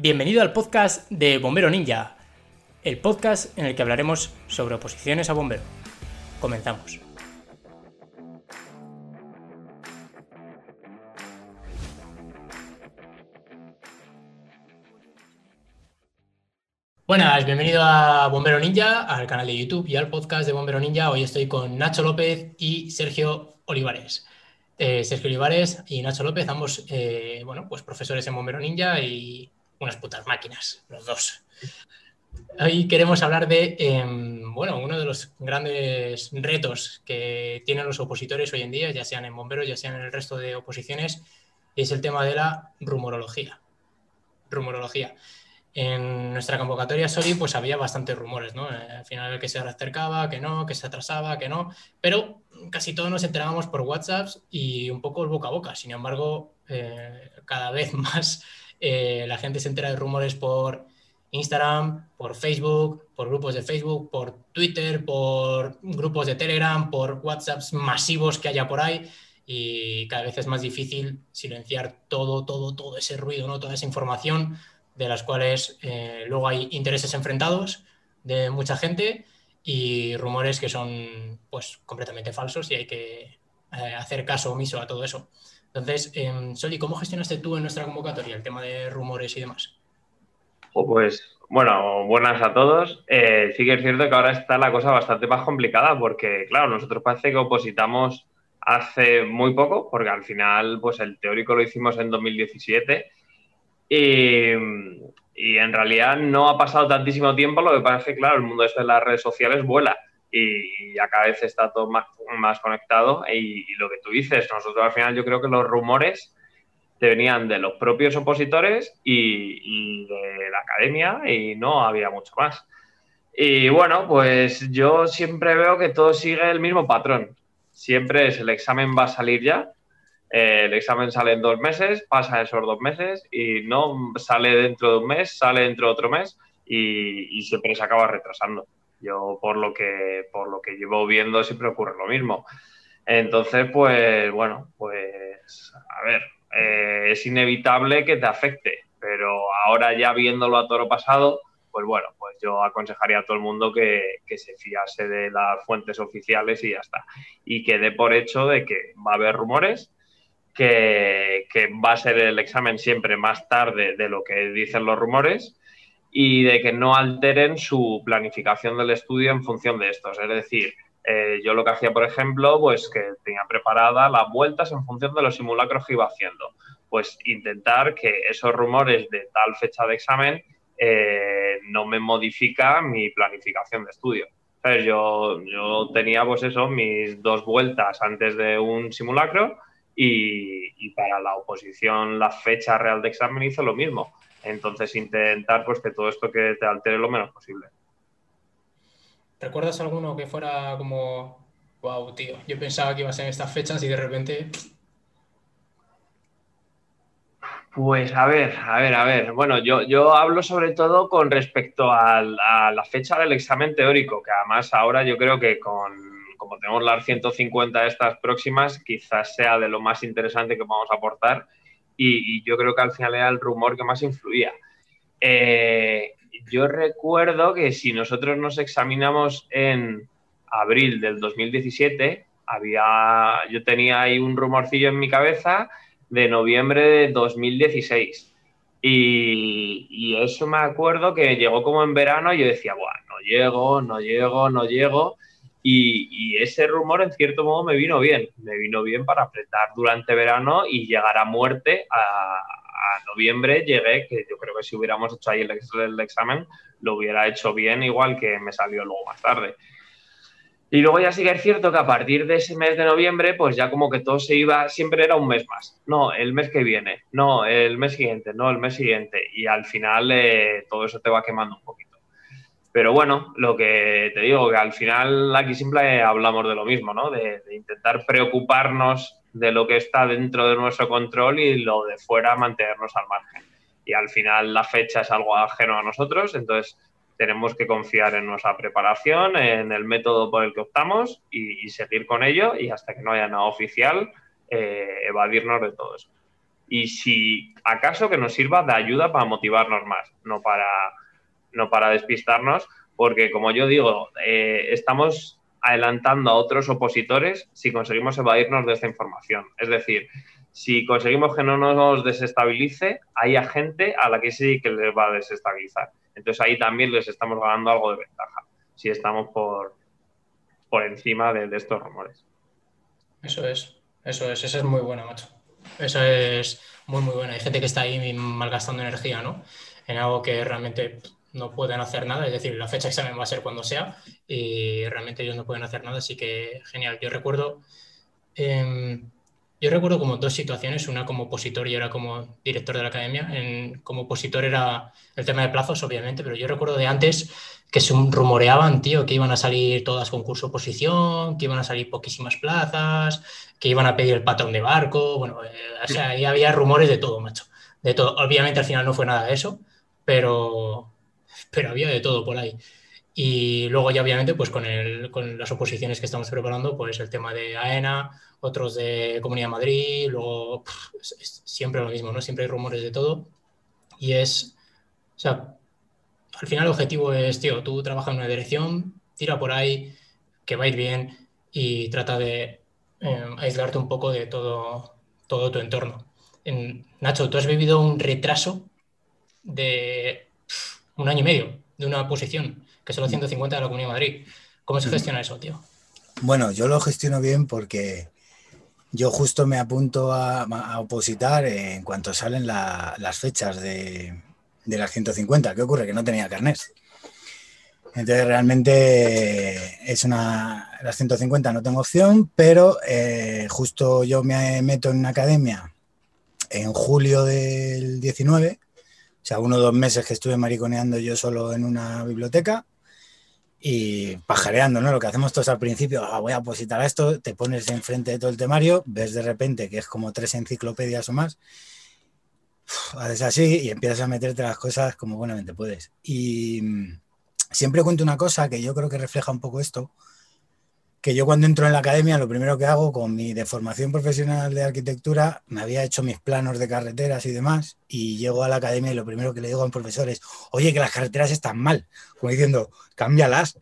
Bienvenido al podcast de Bombero Ninja, el podcast en el que hablaremos sobre oposiciones a bombero. Comenzamos. Buenas, bienvenido a Bombero Ninja, al canal de YouTube y al podcast de Bombero Ninja. Hoy estoy con Nacho López y Sergio Olivares. Eh, Sergio Olivares y Nacho López, ambos, eh, bueno, pues profesores en Bombero Ninja y unas putas máquinas, los dos. Hoy queremos hablar de, em, bueno, uno de los grandes retos que tienen los opositores hoy en día, ya sean en bomberos, ya sean en el resto de oposiciones, es el tema de la rumorología. Rumorología en nuestra convocatoria Soli pues había bastantes rumores, ¿no? Eh, al final que se acercaba, que no, que se atrasaba, que no, pero casi todos nos enterábamos por WhatsApp y un poco el boca a boca. Sin embargo, eh, cada vez más eh, la gente se entera de rumores por Instagram, por Facebook, por grupos de Facebook, por Twitter, por grupos de Telegram, por WhatsApps masivos que haya por ahí y cada vez es más difícil silenciar todo, todo, todo ese ruido, ¿no? Toda esa información de las cuales eh, luego hay intereses enfrentados de mucha gente y rumores que son pues completamente falsos y hay que eh, hacer caso omiso a todo eso. Entonces, eh, Soli, ¿cómo gestionaste tú en nuestra convocatoria el tema de rumores y demás? Pues bueno, buenas a todos. Eh, sí que es cierto que ahora está la cosa bastante más complicada porque, claro, nosotros parece que opositamos hace muy poco, porque al final, pues el teórico lo hicimos en 2017 y, en realidad no ha pasado tantísimo tiempo, lo que pasa es que, claro, el mundo de las redes sociales vuela y cada vez está todo más, más conectado. Y, lo que tú dices, nosotros al final yo creo que los rumores te venían de los propios opositores y, de la academia y no había mucho más. Y bueno, pues yo siempre veo que todo sigue el mismo patrón. Siempre es el examen va a salir ya eh, el examen sale en dos meses, pasa esos dos meses y no sale dentro de un mes, sale dentro de otro mes y, siempre se acaba retrasando. Yo por lo que por lo que llevo viendo siempre ocurre lo mismo. Entonces, pues bueno, pues a ver, eh, es inevitable que te afecte, pero ahora ya viéndolo a toro pasado, pues bueno, pues yo aconsejaría a todo el mundo que, que, se fiase de las fuentes oficiales y ya está. Y que dé por hecho de que va a haber rumores, que, va a ser el examen siempre más tarde de lo que dicen los rumores y de que no alteren su planificación del estudio en función de estos. Es decir, eh, yo lo que hacía, por ejemplo, pues que tenía preparada las vueltas en función de los simulacros que iba haciendo. Pues intentar que esos rumores de tal fecha de examen eh, no me modifica mi planificación de estudio. Yo, yo tenía, pues eso, mis dos vueltas antes de un simulacro y, para la oposición la fecha real de examen hizo lo mismo. Entonces intentar pues que todo esto que te altere lo menos posible. ¿Recuerdas alguno que fuera como, wow, tío, yo pensaba que iba a ser en estas fechas y de repente... Pues a ver, a ver, a ver. Bueno, yo, yo hablo sobre todo con respecto a la fecha del examen teórico, que además ahora yo creo que con como tenemos las 150 estas próximas, quizás sea de lo más interesante que vamos a aportar y, yo creo que al final era el rumor que más influía. Eh, yo recuerdo que si nosotros nos examinamos en abril del 2017, había, yo tenía ahí un rumorcillo en mi cabeza de noviembre de 2016. Y, y, eso me acuerdo que llegó como en verano y yo decía, bueno, no llego, no llego, no llego. Y, ese rumor, en cierto modo, me vino bien. Me vino bien para apretar durante verano y llegar a muerte a, noviembre. Llegué, que yo creo que si hubiéramos hecho ahí el, examen, lo hubiera hecho bien, igual que me salió luego más tarde. Y luego ya sí que es cierto que a partir de ese mes de noviembre, pues ya como que todo se iba, siempre era un mes más. No, el mes que viene, no, el mes siguiente, no, el mes siguiente. Y al final eh, todo eso te va quemando un poquito. Pero bueno, lo que te digo, que al final aquí siempre hablamos de lo mismo, ¿no? De, intentar preocuparnos de lo que está dentro de nuestro control y lo de fuera mantenernos al margen. Y al final la fecha es algo ajeno a nosotros, entonces tenemos que confiar en nuestra preparación, en el método por el que optamos y, seguir con ello y hasta que no haya nada oficial, eh, evadirnos de todo eso. y si acaso que nos sirva de ayuda para motivarnos más, no para, no para despistarnos, porque como yo digo, eh, estamos adelantando a otros opositores si conseguimos evadirnos de esta información. Es decir, si conseguimos que no nos desestabilice, hay gente a la que sí que les va a desestabilizar. Entonces ahí también les estamos ganando algo de ventaja, si estamos por, por encima de, estos rumores. Eso es, eso es, esa es muy buena, macho. Eso es muy, muy buena. Hay gente que está ahí malgastando energía, ¿no? En algo que realmente no pueden hacer nada, es decir, la fecha de examen va a ser cuando sea y realmente ellos no pueden hacer nada, así que genial. Yo recuerdo, em, yo recuerdo como dos situaciones, una como opositor y otra como director de la academia. En, como opositor era el tema de plazos, obviamente, pero yo recuerdo de antes que se rumoreaban, tío, que iban a salir todas concurso oposición, que iban a salir poquísimas plazas, que iban a pedir el patrón de barco, bueno, eh, o sea, ahí había rumores de todo, macho, de todo. Obviamente al final no fue nada de eso, pero, pero había de todo por ahí. Y luego ya obviamente pues con, el, con las oposiciones que estamos preparando, pues el tema de AENA, otros de Comunidad Madrid, luego siempre lo mismo, ¿no? Siempre hay rumores de todo. Y es, o sea, al final el objetivo es, tío, tú trabajas en una dirección, tira por ahí, que va a ir bien y trata de eh, aislarte un poco de todo, todo tu entorno. En, Nacho, tú has vivido un retraso de un año y medio de una posición, que son los 150 de la Comunidad de Madrid. ¿Cómo se gestiona eso, tío? Bueno, yo lo gestiono bien porque yo justo me apunto a, opositar en cuanto salen las fechas de, de, las 150. ¿Qué ocurre? Que no tenía carnet. Entonces realmente es una, las 150 no tengo opción, pero eh, justo yo me meto en una academia en julio del 19 o sea, uno o dos meses que estuve mariconeando yo solo en una biblioteca y pajareando, ¿no? Lo que hacemos todos al principio, ah, voy a positar esto, te pones enfrente de todo el temario, ves de repente que es como tres enciclopedias o más, haces así y empiezas a meterte las cosas como buenamente puedes. Y mm, siempre cuento una cosa que yo creo que refleja un poco esto, que yo cuando entro en la academia lo primero que hago con mi deformación profesional de arquitectura, me había hecho mis planos de carreteras y demás, y llego a la academia y lo primero que le digo al profesor es, oye, que las carreteras están mal, como diciendo, cámbialas.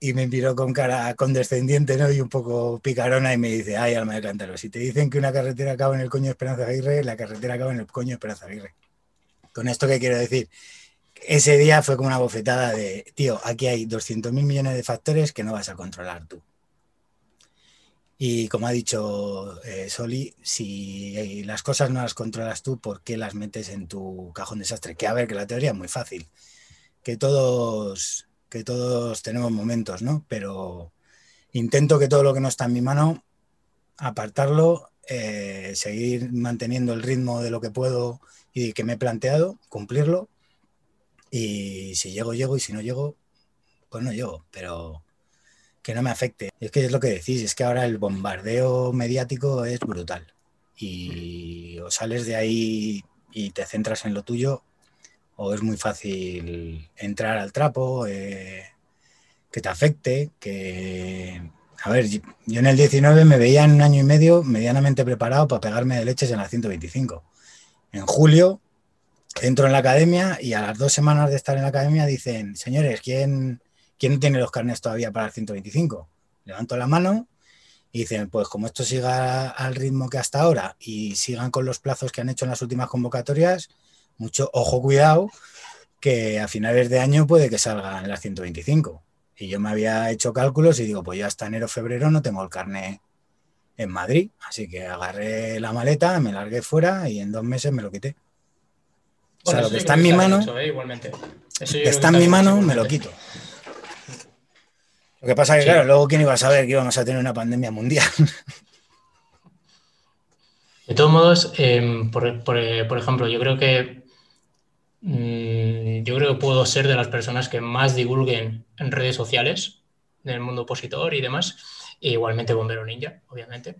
Y me miró con cara condescendiente ¿no? y un poco picarona y me dice, ay, alma de cántaro, si te dicen que una carretera acaba en el coño de Esperanza Aguirre, la carretera acaba en el coño de Esperanza Aguirre. Con esto, ¿qué quiero decir? ese día fue como una bofetada de, tío, aquí hay 200 mil millones de factores que no vas a controlar tú. Y como ha dicho eh, Soli, si las cosas no las controlas tú, ¿por qué las metes en tu cajón desastre? Que a ver, que la teoría es muy fácil, que todos, que todos tenemos momentos, ¿no? Pero intento que todo lo que no está en mi mano, apartarlo, eh, seguir manteniendo el ritmo de lo que puedo y que me he planteado, cumplirlo y si llego, llego, y si no llego, pues no llego, pero que no me afecte. Es que es lo que decís, es que ahora el bombardeo mediático es brutal. Y o sales de ahí y te centras en lo tuyo, o es muy fácil entrar al trapo, eh, que te afecte, que... A ver, yo en el 19 me veía en un año y medio medianamente preparado para pegarme de leches en la 125. En julio entro en la academia y a las dos semanas de estar en la academia dicen, señores, ¿quién, quién tiene los carnes todavía para el 125? Levanto la mano y dicen, pues como esto siga al ritmo que hasta ahora y sigan con los plazos que han hecho en las últimas convocatorias, mucho ojo, cuidado, que a finales de año puede que salga en las 125. Y yo me había hecho cálculos y digo, pues ya hasta enero, febrero no tengo el carne en Madrid. Así que agarré la maleta, me largué fuera y en dos meses me lo quité o sea, lo que está en mi mano, está en mi mano, me lo quito. Lo que pasa es que, claro, luego quién iba a saber que íbamos a tener una pandemia mundial. De todos modos, em, por, ejemplo, yo creo que mm, yo creo que puedo ser de las personas que más divulguen en redes sociales del mundo opositor y demás, e igualmente Bombero Ninja, obviamente.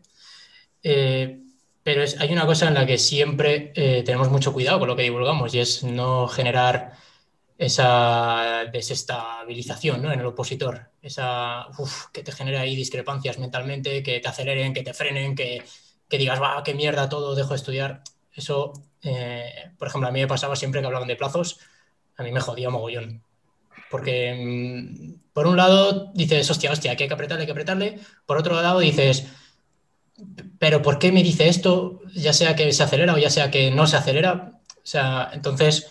Eh, pero hay una cosa en la que siempre eh, tenemos mucho cuidado con lo que divulgamos y es no generar esa desestabilización en el opositor, esa que te genera ahí discrepancias mentalmente, que te aceleren, que te frenen, que, digas, va, qué mierda todo, dejo de estudiar. Eso, eh, por ejemplo, a mí me pasaba siempre que hablaban de plazos, a mí me jodía mogollón. Porque, mm, por un lado, dices, hostia, hostia, que hay que apretarle, hay que apretarle. Por otro lado, dices, pero ¿por qué me dice esto? Ya sea que se acelera o ya sea que no se acelera. O sea, entonces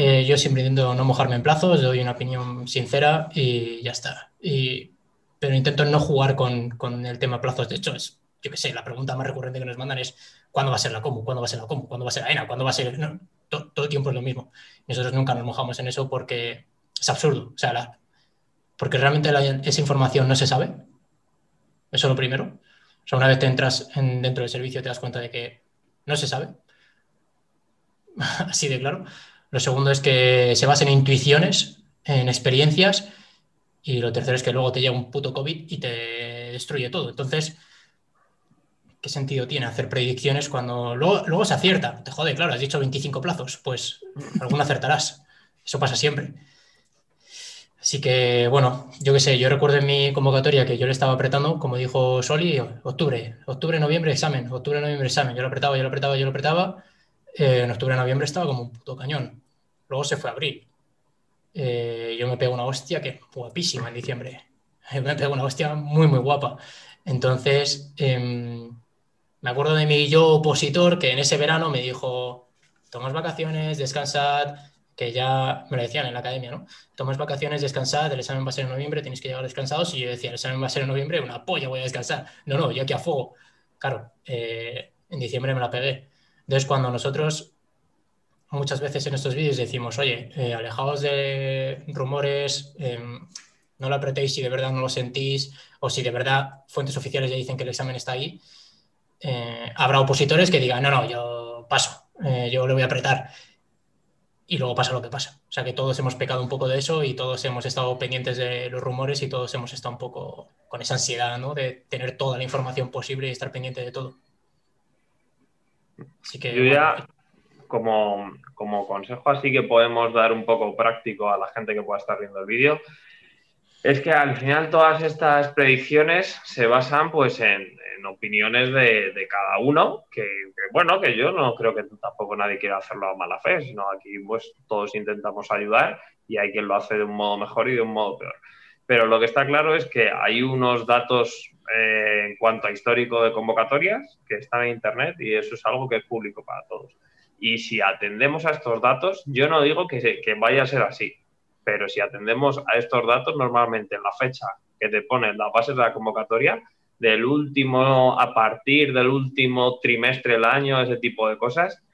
eh, yo siempre intento no mojarme en plazos, doy una opinión sincera y ya está. Y, pero intento no jugar con, con, el tema plazos. De hecho, es, yo qué sé, la pregunta más recurrente que nos mandan es ¿cuándo va a ser la COMU? ¿Cuándo va a ser la COMU? ¿Cuándo va a ser la ENA? ¿Cuándo va a ser...? No, todo el tiempo es lo mismo. Nosotros nunca nos mojamos en eso porque es absurdo. O sea, porque realmente esa información no se sabe. Eso es lo primero. O sea, una vez te entras en, dentro del servicio te das cuenta de que no se sabe. Así de claro. Lo segundo es que se basa en intuiciones, en experiencias. Y lo tercero es que luego te llega un puto COVID y te destruye todo. Entonces, ¿qué sentido tiene hacer predicciones cuando luego, luego se acierta? Te jode, claro, has dicho 25 plazos, pues alguno acertarás. Eso pasa siempre. Así que, bueno, yo qué sé, yo recuerdo en mi convocatoria que yo le estaba apretando, como dijo Soli, octubre, octubre, noviembre, examen, octubre, noviembre, examen. Yo lo apretaba, yo lo apretaba, yo lo apretaba. Eh, en octubre, noviembre estaba como un puto cañón. Luego se fue a abril. Eh, yo me pego una hostia que guapísima en diciembre. me pego una hostia muy, muy guapa. Entonces, eh, me acuerdo de mi yo opositor que en ese verano me dijo, tomas vacaciones, descansad, que ya me lo decían en la academia, ¿no? Tomas vacaciones, descansad, el examen va a ser en noviembre, tienes que llegar descansados. Y yo decía, el examen va a ser en noviembre, una polla, voy a descansar. No, no, yo aquí a fuego. Claro, eh, en diciembre me la pegué. Entonces, cuando nosotros muchas veces en estos vídeos decimos, oye, eh, alejaos de rumores, em, no lo apretéis si de verdad no lo sentís o si de verdad fuentes oficiales ya dicen que el examen está ahí, eh, habrá opositores que digan, no, no, yo paso, yo lo voy a apretar y luego pasa lo que pasa. O sea que todos hemos pecado un poco de eso y todos hemos estado pendientes de los rumores y todos hemos estado un poco con esa ansiedad, ¿no? De tener toda la información posible y estar pendiente de todo. Así que, Yo ya, como, como consejo así que podemos dar un poco práctico a la gente que pueda estar viendo el vídeo, es que al final todas estas predicciones se basan pues en, opiniones de, cada uno, que, bueno, que yo no creo que tampoco nadie quiera hacerlo a mala fe, sino aquí pues todos intentamos ayudar y hay quien lo hace de un modo mejor y de un modo peor. Pero lo que está claro es que hay unos datos eh, en cuanto a histórico de convocatorias que están en Internet y eso es algo que es público para todos. Y si atendemos a estos datos, yo no digo que, que vaya a ser así, pero si atendemos a estos datos, normalmente en la fecha que te ponen las bases de la convocatoria, del último, a partir del último trimestre del año, ese tipo de cosas,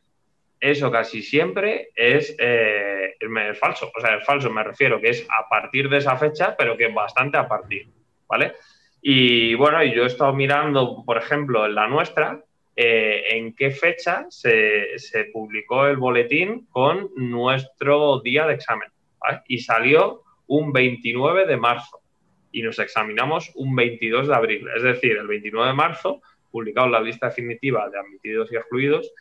eso casi siempre es, eh, es, falso. O sea, es falso, me refiero que es a partir de esa fecha, pero que bastante a partir, ¿vale? Y bueno, yo he estado mirando, por ejemplo, en la nuestra, eh, en qué fecha se, publicó el boletín con nuestro día de examen y salió un 29 de marzo y nos examinamos un 22 de abril. Es decir, el 29 de marzo publicado la lista definitiva de admitidos y excluidos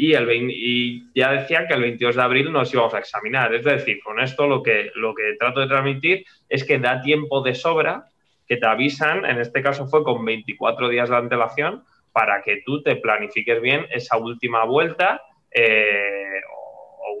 y, el y ya decían que el 22 de abril nos íbamos a examinar. Es decir, con esto lo que, lo que trato de transmitir es que da tiempo de sobra que te avisan, en este caso fue con 24 días de antelación, para que tú te planifiques bien esa última vuelta eh,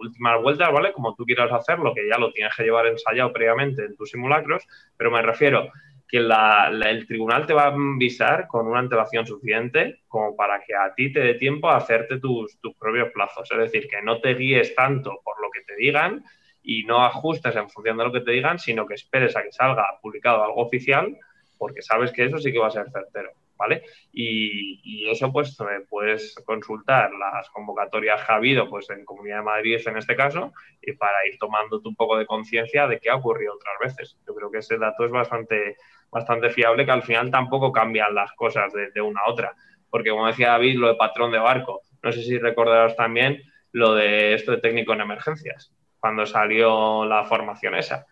últimas vueltas, ¿vale? Como tú quieras hacerlo, que ya lo tienes que llevar ensayado previamente en tus simulacros, pero me refiero que el tribunal te va a avisar con una antelación suficiente como para que a ti te dé tiempo a hacerte tus, tus propios plazos. Es decir, que no te guíes tanto por lo que te digan y no ajustes en función de lo que te digan, sino que esperes a que salga publicado algo oficial, porque sabes que eso sí que va a ser certero. ¿vale? Y, eso pues puedes consultar las convocatorias que ha habido pues en Comunidad de Madrid en este caso y para ir tomándote un poco de conciencia de qué ha ocurrido otras veces. Yo creo que ese dato es bastante, bastante fiable que al final tampoco cambian las cosas de, una a otra. Porque como decía David, lo de patrón de barco, no sé si recordarás también lo de esto de técnico en emergencias, cuando salió la formación esa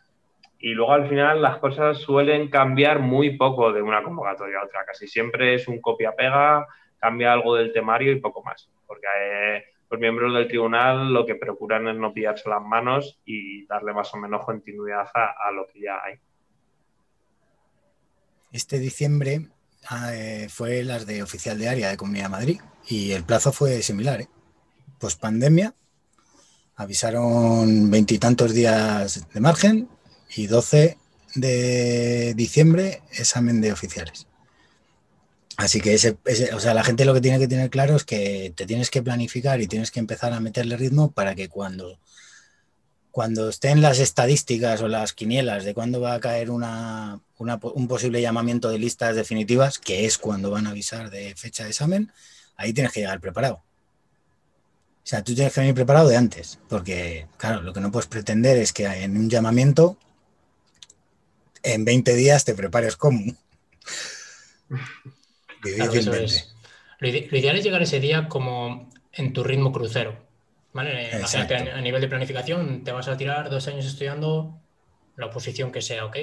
y luego al final las cosas suelen cambiar muy poco de una convocatoria a otra. Casi siempre es un copia-pega, cambia algo del temario y poco más. Porque eh, los miembros del tribunal lo que procuran es no pillarse las manos y darle más o menos continuidad a, lo que ya hay. Este diciembre ah, eh, fue las de oficial de área de Comunidad Madrid y el plazo fue similar. ¿eh? post pandemia. Avisaron veintitantos días de margen y 12 de diciembre examen de oficiales. Así que ese, o sea, la gente lo que tiene que tener claro es que te tienes que planificar y tienes que empezar a meterle ritmo para que cuando, cuando estén las estadísticas o las quinielas de cuándo va a caer una, un posible llamamiento de listas definitivas, que es cuando van a avisar de fecha de examen, ahí tienes que llegar preparado. O sea, tú tienes que venir preparado de antes, porque, claro, lo que no puedes pretender es que en un llamamiento, en 20 días te prepares como. Lo, ideal es llegar ese día como en tu ritmo crucero. ¿Vale? Imagínate a, nivel de planificación, te vas a tirar dos años estudiando la oposición que sea, ¿ok?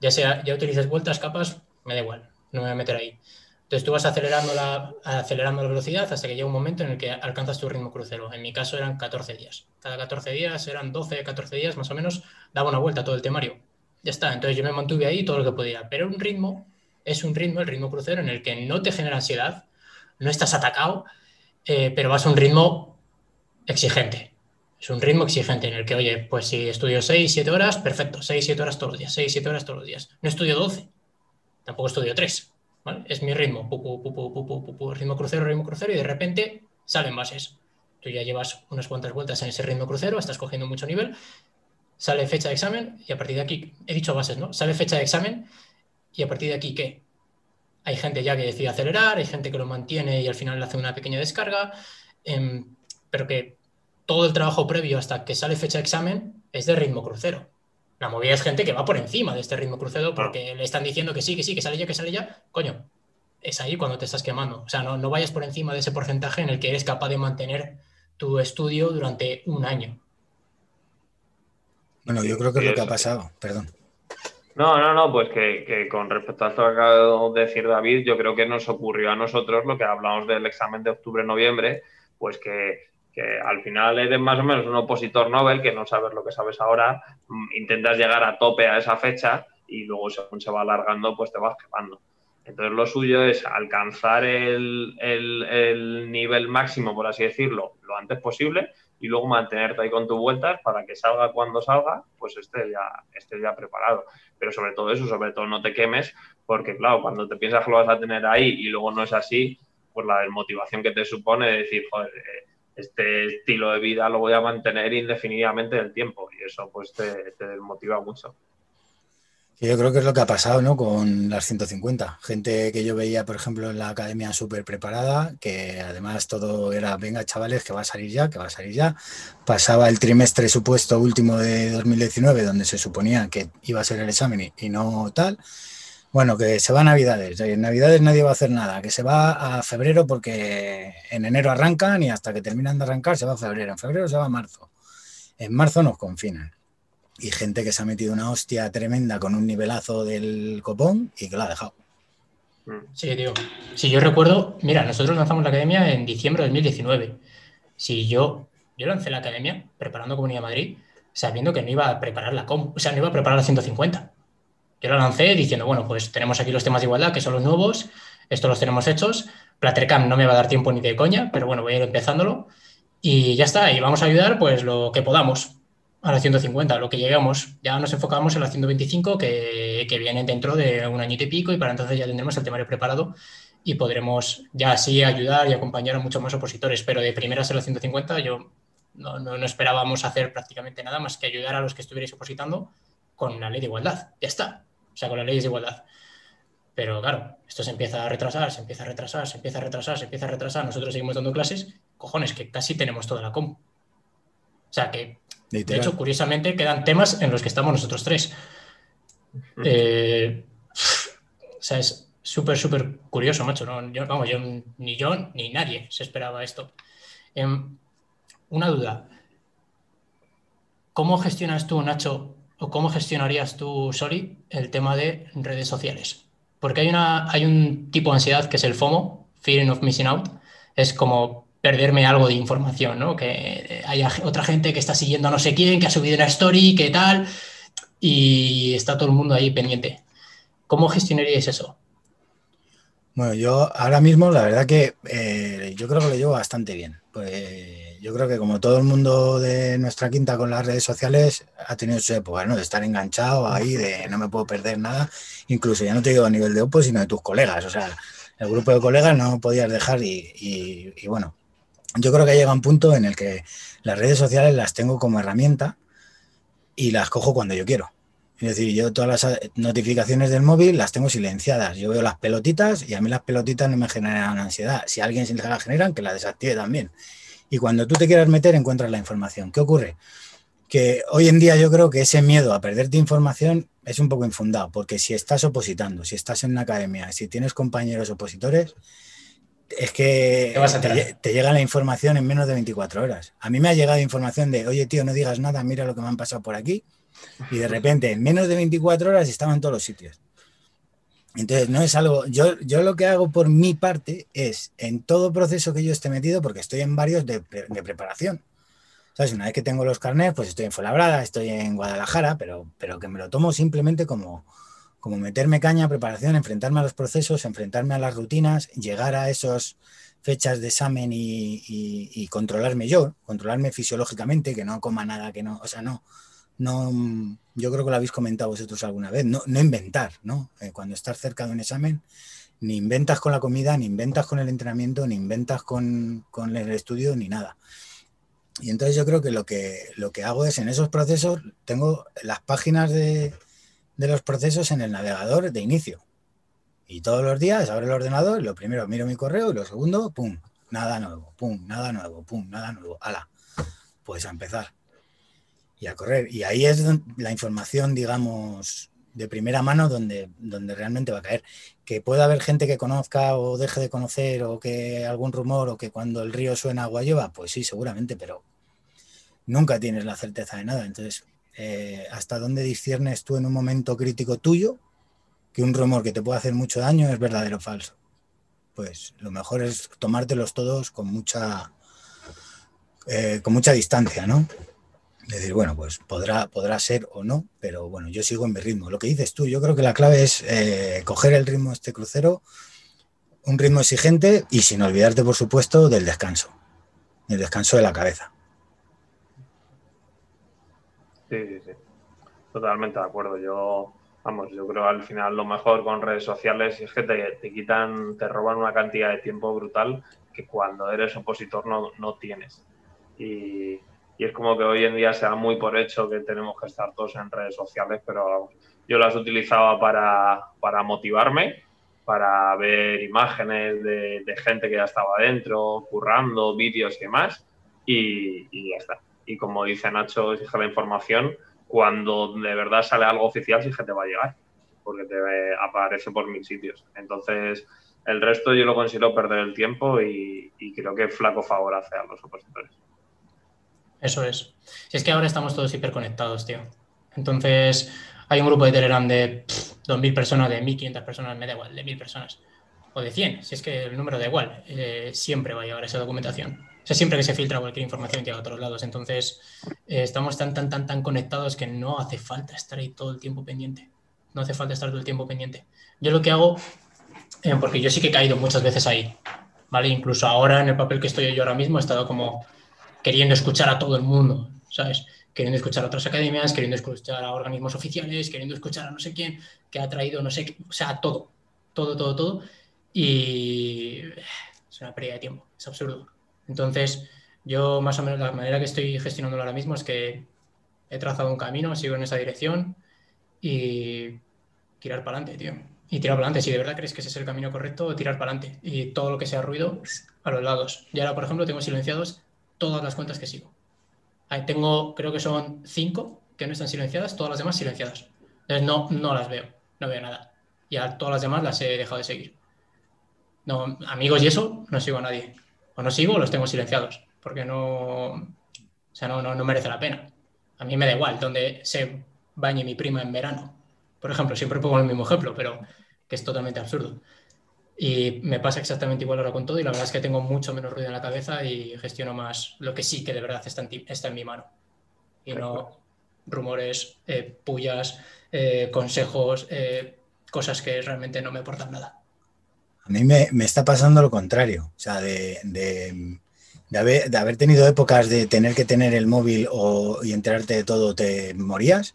Ya sea, ya utilices vueltas, capas, me da igual, no me voy a meter ahí. Entonces tú vas acelerando la, acelerando la velocidad hasta que llega un momento en el que alcanzas tu ritmo crucero. En mi caso eran 14 días. Cada 14 días eran 12, 14 días más o menos, daba una vuelta todo el temario. Ya está, entonces yo me mantuve ahí todo lo que podía. Pero un ritmo es un ritmo, el ritmo crucero, en el que no te genera ansiedad, no estás atacado, eh, pero vas a un ritmo exigente. Es un ritmo exigente en el que, oye, pues si estudio 6, 7 horas, perfecto, 6, 7 horas todos los días, 6, 7 horas todos los días. No estudio 12, tampoco estudio 3, ¿vale? Es mi ritmo, ritmo crucero, ritmo crucero, y de repente salen bases. Tú ya llevas unas cuantas vueltas en ese ritmo crucero, estás cogiendo mucho nivel, sale fecha de examen, y a partir de aquí, he dicho bases, ¿no? Sale fecha de examen, y a partir de aquí, ¿qué? Hay gente ya que decide acelerar, hay gente que lo mantiene y al final hace una pequeña descarga, em, pero que todo el trabajo previo hasta que sale fecha de examen es de ritmo crucero. La movida es gente que va por encima de este ritmo crucero porque le están diciendo que sí, que sí, que sale ya, que sale ya. Coño, es ahí cuando te estás quemando. O sea, no, no vayas por encima de ese porcentaje en el que eres capaz de mantener tu estudio durante un año. Bueno, yo creo que es lo que ha pasado, perdón. No, no, no, pues que, con respecto a esto que acaba de decir David, yo creo que nos ocurrió a nosotros lo que hablamos del examen de octubre-noviembre, pues que, al final eres más o menos un opositor Nobel, que no sabes lo que sabes ahora, mm, intentas llegar a tope a esa fecha y luego según se va alargando, pues te vas quemando. Entonces lo suyo es alcanzar el, el nivel máximo, por así decirlo, lo antes posible y luego mantenerte ahí con tus vueltas para que salga cuando salga, pues esté ya, ya preparado. Pero sobre todo eso, sobre todo no te quemes, porque claro, cuando te piensas que lo vas a tener ahí y luego no es así, pues la desmotivación que te supone de decir, joder, eh, este estilo de vida lo voy a mantener indefinidamente en el tiempo y eso pues te, te desmotiva mucho. Yo creo que es lo que ha pasado ¿no? con las 150. Gente que yo veía, por ejemplo, en la academia súper preparada, que además todo era, venga chavales, que va a salir ya, que va a salir ya. Pasaba el trimestre supuesto último de 2019, donde se suponía que iba a ser el examen y, no tal. Bueno, que se va a Navidades. En Navidades nadie va a hacer nada. Que se va a febrero porque en enero arrancan y hasta que terminan de arrancar se va a febrero. En febrero se va a marzo. En marzo nos confinan y gente que se ha metido una hostia tremenda con un nivelazo del copón y que la ha dejado. Sí, tío. Si yo recuerdo, mira, nosotros lanzamos la academia en diciembre de 2019. Si yo, yo lancé la academia preparando Comunidad Madrid, sabiendo que no iba a preparar la com, o sea, no iba a preparar la 150. Yo la lancé diciendo, bueno, pues tenemos aquí los temas de igualdad, que son los nuevos, estos los tenemos hechos. Platercam no me va a dar tiempo ni de coña, pero bueno, voy a ir empezándolo. Y ya está, y vamos a ayudar pues lo que podamos a la 150, lo que llegamos. Ya nos enfocamos en la 125, que, que viene dentro de un añito y pico, y para entonces ya tendremos el temario preparado y podremos ya así ayudar y acompañar a muchos más opositores. Pero de primeras en la 150 yo no, no, esperábamos hacer prácticamente nada más que ayudar a los que estuvierais opositando con la ley de igualdad. Ya está. O sea, con la ley de igualdad. Pero claro, esto se empieza a retrasar, se empieza a retrasar, se empieza a retrasar, se empieza a retrasar. Nosotros seguimos dando clases. Cojones, que casi tenemos toda la com. O sea, que de hecho, curiosamente, quedan temas en los que estamos nosotros tres. Eh, o sea, es súper, súper curioso, macho. vamos, yo, ni yo ni nadie se esperaba esto. Em, una duda. ¿Cómo gestionas tú, Nacho, o cómo gestionarías tú, Soli, el tema de redes sociales? Porque hay, una, hay un tipo de ansiedad que es el FOMO, Fearing of Missing Out. Es como perderme algo de información, ¿no? Que haya otra gente que está siguiendo a no sé quién, que ha subido una story, que tal, y está todo el mundo ahí pendiente. ¿Cómo gestionaríais eso? Bueno, yo ahora mismo la verdad que eh, yo creo que lo llevo bastante bien. Eh, yo creo que como todo el mundo de nuestra quinta con las redes sociales ha tenido su época, ¿no? De estar enganchado ahí, de no me puedo perder nada, incluso ya no te digo a nivel de Oppo, sino de tus colegas, o sea, el grupo de colegas no podías dejar y, bueno, yo creo que llega un punto en el que las redes sociales las tengo como herramienta y las cojo cuando yo quiero. Es decir, yo todas las notificaciones del móvil las tengo silenciadas. Yo veo las pelotitas y a mí las pelotitas no me generan ansiedad. Si alguien se las generan, que la desactive también. Y cuando tú te quieras meter, encuentras la información. ¿Qué ocurre? Que hoy en día yo creo que ese miedo a perderte información es un poco infundado, porque si estás opositando, si estás en una academia, si tienes compañeros opositores, es que te, te, llega la información en menos de 24 horas. A mí me ha llegado información de, oye tío, no digas nada, mira lo que me han pasado por aquí. Y de repente, en menos de 24 horas estaba en todos los sitios. Entonces, no es algo, yo, yo lo que hago por mi parte es, en todo proceso que yo esté metido, porque estoy en varios de, preparación, ¿sabes? Una vez que tengo los carnets, pues estoy en Fuenlabrada, estoy en Guadalajara, pero, pero que me lo tomo simplemente como, como meterme caña, preparación, enfrentarme a los procesos, enfrentarme a las rutinas, llegar a esas fechas de examen y, y controlarme yo, controlarme fisiológicamente, que no coma nada, que no, o sea, no, no, yo creo que lo habéis comentado vosotros alguna vez, no, inventar, ¿no? Eh, cuando estás cerca de un examen, ni inventas con la comida, ni inventas con el entrenamiento, ni inventas con, el estudio, ni nada. Y entonces yo creo que lo, que lo que hago es en esos procesos, tengo las páginas de, de los procesos en el navegador de inicio. Y todos los días abro el ordenador, lo primero miro mi correo y lo segundo, pum, nada nuevo, pum, nada nuevo, pum, nada nuevo. Ala, pues a empezar y a correr. Y ahí es la información, digamos, de primera mano donde, donde realmente va a caer. Que pueda haber gente que conozca o deje de conocer o que algún rumor o que cuando el río suena agua lleva, pues sí, seguramente, pero nunca tienes la certeza de nada. Entonces, eh, ¿hasta dónde disciernes tú en un momento crítico tuyo que un rumor que te puede hacer mucho daño es verdadero o falso? Pues lo mejor es tomártelos todos con mucha, eh, con mucha distancia, ¿no? Decir, bueno, pues podrá, podrá ser o no, pero bueno, yo sigo en mi ritmo. Lo que dices tú, yo creo que la clave es eh, coger el ritmo de este crucero, un ritmo exigente y sin olvidarte, por supuesto, del descanso, el descanso de la cabeza. Sí, sí, sí. Totalmente de acuerdo. Yo, vamos, yo creo al final lo mejor con redes sociales es que te, te quitan, te roban una cantidad de tiempo brutal que cuando eres opositor no, no tienes. Y, y es como que hoy en día se da muy por hecho que tenemos que estar todos en redes sociales, pero yo las utilizaba para, para motivarme, para ver imágenes de, gente que ya estaba dentro, currando, vídeos y demás, y, y, ya está. Y como dice Nacho, exige la información, cuando de verdad sale algo oficial, sí que te va a llegar, porque te aparece por mil sitios. Entonces, el resto yo lo considero perder el tiempo y, y creo que flaco favor hace a los opositores. Eso es. Si es que ahora estamos todos hiperconectados, tío. Entonces, hay un grupo de Telegram de 2.000 personas, de 1.500 personas, me da igual, de 1.000 personas. O de 100, si es que el número da igual. Eh, siempre va a llevar esa documentación. O sea, siempre que se filtra cualquier información llega a otros lados. Entonces, eh, estamos tan, tan, tan, tan conectados que no hace falta estar ahí todo el tiempo pendiente. No hace falta estar todo el tiempo pendiente. Yo lo que hago, eh, porque yo sí que he caído muchas veces ahí, ¿vale? Incluso ahora, en el papel que estoy yo ahora mismo, he estado como queriendo escuchar a todo el mundo, ¿sabes? Queriendo escuchar a otras academias, queriendo escuchar a organismos oficiales, queriendo escuchar a no sé quién, que ha traído no sé qué, o sea, todo, todo, todo, todo. Y es una pérdida de tiempo, es absurdo. Entonces, yo más o menos la manera que estoy gestionándolo ahora mismo es que he trazado un camino, sigo en esa dirección y tirar para adelante, tío. Y tirar para adelante, si de verdad crees que ese es el camino correcto, tirar para adelante. Y todo lo que sea ruido, a los lados. Y ahora, por ejemplo, tengo silenciados todas las cuentas que sigo. Ahí tengo, creo que son cinco que no están silenciadas, todas las demás silenciadas. Entonces no, no las veo, no veo nada. Y a todas las demás las he dejado de seguir. No, amigos y eso, no sigo a nadie. O no sigo o los tengo silenciados, porque no, o sea, no, no, merece la pena. A mí me da igual donde se bañe mi prima en verano. Por ejemplo, siempre pongo el mismo ejemplo, pero que es totalmente absurdo. Y me pasa exactamente igual ahora con todo y la verdad es que tengo mucho menos ruido en la cabeza y gestiono más lo que sí que de verdad está en, está en mi mano. Y no rumores, eh, pullas, eh, consejos, eh, cosas que realmente no me aportan nada. A mí me, me, está pasando lo contrario, o sea, de, de, De haber, de haber tenido épocas de tener que tener el móvil o, y enterarte de todo, te morías.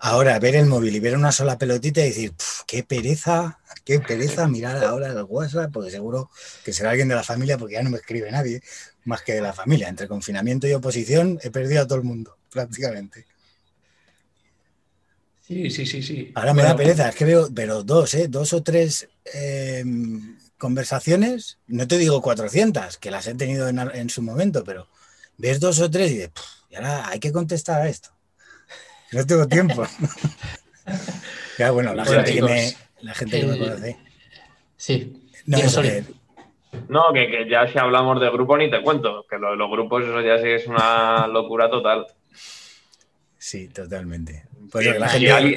Ahora, ver el móvil y ver una sola pelotita y decir, qué pereza, qué pereza mirar ahora el WhatsApp, porque seguro que será alguien de la familia, porque ya no me escribe nadie más que de la familia. Entre confinamiento y oposición he perdido a todo el mundo, prácticamente. Sí, sí, sí, sí. Ahora me da pereza, es que veo, pero dos, ¿eh? Dos o tres em, conversaciones, no te digo 400, que las he tenido en, su momento, pero ves dos o tres y dices, y ahora hay que contestar a esto. No tengo tiempo. ya, bueno, la, gente, que me, la gente que me conoce. Sí. No, no que, ya si hablamos de grupo ni te cuento, que lo, los grupos eso ya sí es una locura total. Sí, totalmente. Pues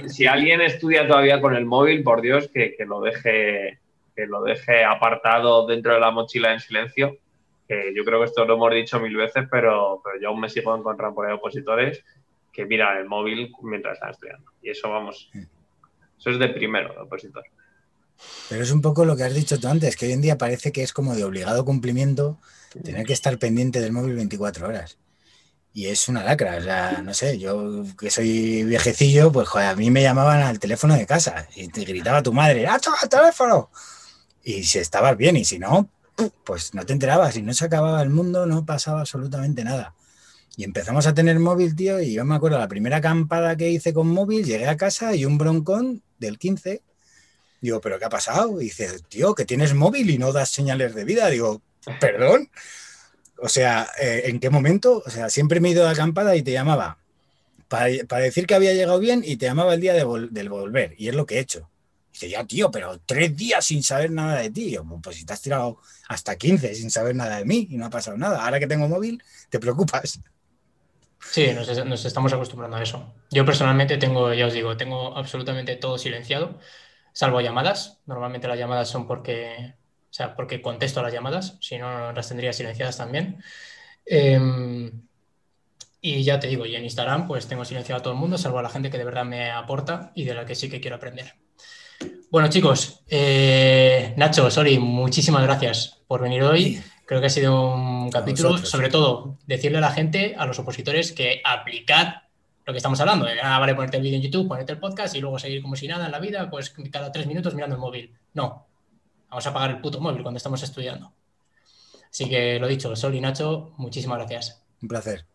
si, alguien, estudia todavía con el móvil, por Dios, que, lo deje que lo deje apartado dentro de la mochila en silencio. Que yo creo que esto lo hemos dicho mil veces, pero, pero yo aún me sigo encontrando por ahí opositores que miran el móvil mientras están estudiando. Y eso, vamos, eso es de primero, de opositor. Pero es un poco lo que has dicho tú antes, que hoy en día parece que es como de obligado cumplimiento tener que estar pendiente del móvil 24 horas. Y es una lacra, o sea, no sé, yo que soy viejecillo, pues joder, a mí me llamaban al teléfono de casa y te gritaba tu madre, ¡ah, el teléfono! Y si estabas bien y si no, pues no te enterabas y no se acababa el mundo, no pasaba absolutamente nada. Y empezamos a tener móvil, tío, y yo me acuerdo la primera acampada que hice con móvil, llegué a casa y un broncón del 15 Digo, ¿pero qué ha pasado? Y dice, tío, que tienes móvil y no das señales de vida. Digo, ¿perdón? O sea, eh, ¿en qué momento? O sea, siempre me he ido de acampada y te llamaba para, decir que había llegado bien y te llamaba el día del volver. Y es lo que he hecho. dice, ya, tío, pero tres días sin saber nada de ti. Yo, pues si te has tirado hasta 15 sin saber nada de mí y no ha pasado nada. Ahora que tengo móvil, te preocupas. Sí, nos, estamos acostumbrando a eso. Yo personalmente tengo, ya os digo, tengo absolutamente todo silenciado salvo llamadas. Normalmente las llamadas son porque, o sea, porque contesto a las llamadas, si no las tendría silenciadas también. Em, y ya te digo, y en Instagram pues tengo silenciado a todo el mundo, salvo a la gente que de verdad me aporta y de la que sí que quiero aprender. Bueno, chicos, eh, Nacho, sorry, muchísimas gracias por venir hoy. Creo que ha sido un capítulo, sobre todo, decirle a la gente, a los opositores, que aplicad lo que estamos hablando, de, ah, vale, ponerte el vídeo en YouTube, ponerte el podcast y luego seguir como si nada en la vida, pues cada tres minutos mirando el móvil. No, vamos a apagar el puto móvil cuando estamos estudiando. Así que lo dicho, Sol y Nacho, muchísimas gracias. Un placer.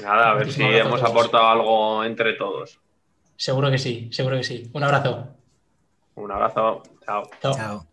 Nada, a ver si hemos aportado algo entre todos. Seguro que sí, seguro que sí. Un abrazo. Un abrazo. Chao. Chao.